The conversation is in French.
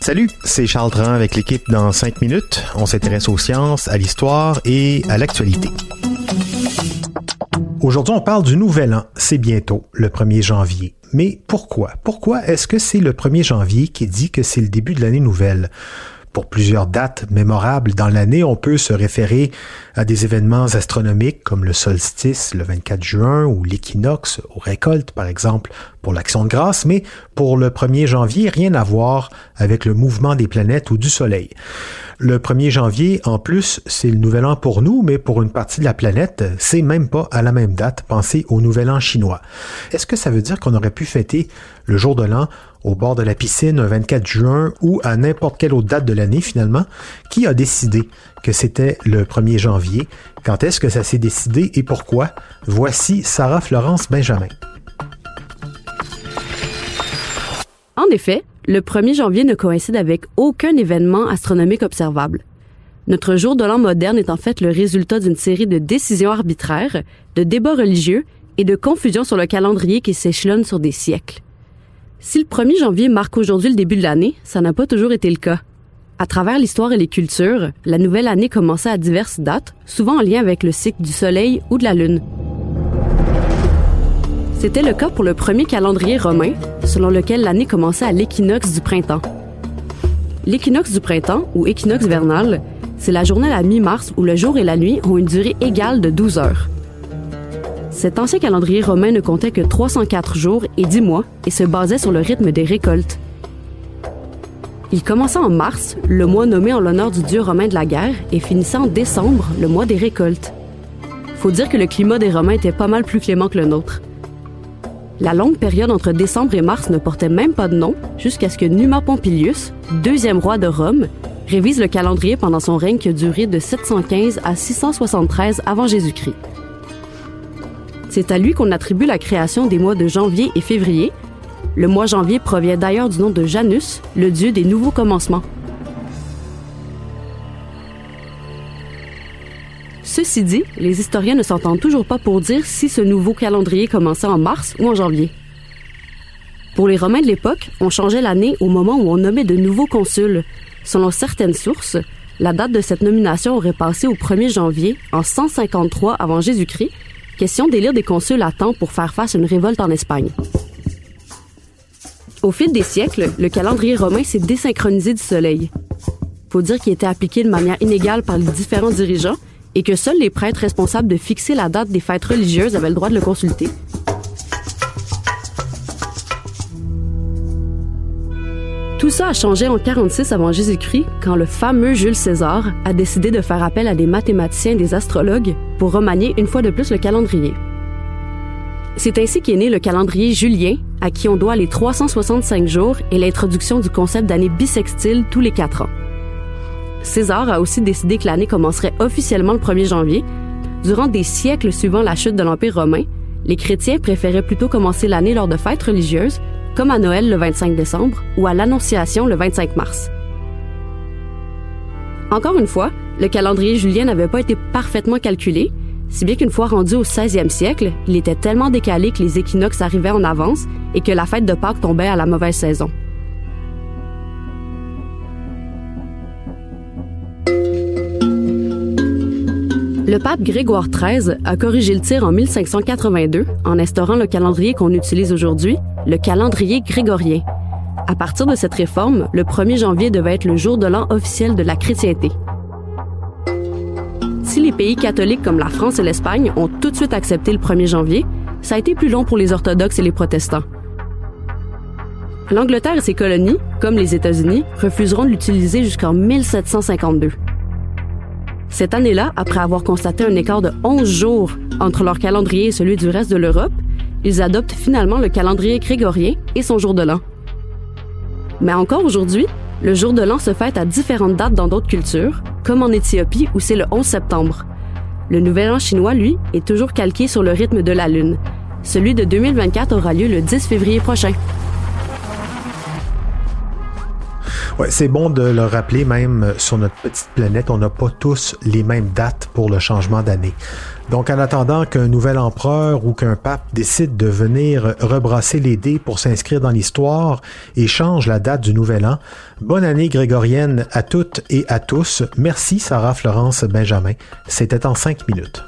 Salut, c'est Charles Dran avec l'équipe dans 5 minutes. On s'intéresse aux sciences, à l'histoire et à l'actualité. Aujourd'hui, on parle du nouvel an. C'est bientôt, le 1er janvier. Mais pourquoi? Pourquoi est-ce que c'est le 1er janvier qui dit que c'est le début de l'année nouvelle? Pour plusieurs dates mémorables dans l'année, on peut se référer à des événements astronomiques comme le solstice le 24 juin ou l'équinoxe aux récoltes, par exemple, l'action de grâce, mais pour le 1er janvier, rien à voir avec le mouvement des planètes ou du Soleil. Le 1er janvier, en plus, c'est le nouvel an pour nous, mais pour une partie de la planète, c'est même pas à la même date. Pensez au nouvel an chinois. Est-ce que ça veut dire qu'on aurait pu fêter le jour de l'an au bord de la piscine un 24 juin ou à n'importe quelle autre date de l'année finalement? Qui a décidé que c'était le 1er janvier? Quand est-ce que ça s'est décidé et pourquoi? Voici Sarah Florence Benjamin. En effet, le 1er janvier ne coïncide avec aucun événement astronomique observable. Notre jour de l'an moderne est en fait le résultat d'une série de décisions arbitraires, de débats religieux et de confusions sur le calendrier qui s'échelonne sur des siècles. Si le 1er janvier marque aujourd'hui le début de l'année, ça n'a pas toujours été le cas. À travers l'histoire et les cultures, la nouvelle année commençait à diverses dates, souvent en lien avec le cycle du Soleil ou de la Lune. C'était le cas pour le premier calendrier romain, selon lequel l'année commençait à l'équinoxe du printemps. L'équinoxe du printemps, ou équinoxe vernal, c'est la journée à mi-mars où le jour et la nuit ont une durée égale de 12 heures. Cet ancien calendrier romain ne comptait que 304 jours et 10 mois et se basait sur le rythme des récoltes. Il commençait en mars, le mois nommé en l'honneur du dieu romain de la guerre, et finissait en décembre, le mois des récoltes. Faut dire que le climat des Romains était pas mal plus clément que le nôtre. La longue période entre décembre et mars ne portait même pas de nom jusqu'à ce que Numa Pompilius, deuxième roi de Rome, révise le calendrier pendant son règne qui a duré de 715 à 673 avant Jésus-Christ. C'est à lui qu'on attribue la création des mois de janvier et février. Le mois janvier provient d'ailleurs du nom de Janus, le dieu des nouveaux commencements. Ceci dit, les historiens ne s'entendent toujours pas pour dire si ce nouveau calendrier commençait en mars ou en janvier. Pour les Romains de l'époque, on changeait l'année au moment où on nommait de nouveaux consuls. Selon certaines sources, la date de cette nomination aurait passé au 1er janvier en 153 avant Jésus-Christ, question d'élire des consuls à temps pour faire face à une révolte en Espagne. Au fil des siècles, le calendrier romain s'est désynchronisé du soleil. Faut dire qu'il était appliqué de manière inégale par les différents dirigeants et que seuls les prêtres responsables de fixer la date des fêtes religieuses avaient le droit de le consulter. Tout ça a changé en 46 avant Jésus-Christ quand le fameux Jules César a décidé de faire appel à des mathématiciens et des astrologues pour remanier une fois de plus le calendrier. C'est ainsi qu'est né le calendrier julien, à qui on doit les 365 jours et l'introduction du concept d'année bissextile tous les quatre ans. César a aussi décidé que l'année commencerait officiellement le 1er janvier. Durant des siècles suivant la chute de l'Empire romain, les chrétiens préféraient plutôt commencer l'année lors de fêtes religieuses, comme à Noël le 25 décembre ou à l'Annonciation le 25 mars. Encore une fois, le calendrier julien n'avait pas été parfaitement calculé, si bien qu'une fois rendu au 16e siècle, il était tellement décalé que les équinoxes arrivaient en avance et que la fête de Pâques tombait à la mauvaise saison. Le pape Grégoire XIII a corrigé le tir en 1582 en instaurant le calendrier qu'on utilise aujourd'hui, le calendrier grégorien. À partir de cette réforme, le 1er janvier devait être le jour de l'an officiel de la chrétienté. Si les pays catholiques comme la France et l'Espagne ont tout de suite accepté le 1er janvier, ça a été plus long pour les orthodoxes et les protestants. L'Angleterre et ses colonies, comme les États-Unis, refuseront de l'utiliser jusqu'en 1752. Cette année-là, après avoir constaté un écart de 11 jours entre leur calendrier et celui du reste de l'Europe, ils adoptent finalement le calendrier grégorien et son jour de l'an. Mais encore aujourd'hui, le jour de l'an se fête à différentes dates dans d'autres cultures, comme en Éthiopie où c'est le 11 septembre. Le nouvel an chinois, lui, est toujours calqué sur le rythme de la Lune. Celui de 2024 aura lieu le 10 février prochain. Ouais, c'est bon de le rappeler, même sur notre petite planète, on n'a pas tous les mêmes dates pour le changement d'année. Donc, en attendant qu'un nouvel empereur ou qu'un pape décide de venir rebrasser les dés pour s'inscrire dans l'histoire et change la date du nouvel an, bonne année grégorienne à toutes et à tous. Merci Sarah Florence Benjamin. C'était en cinq minutes.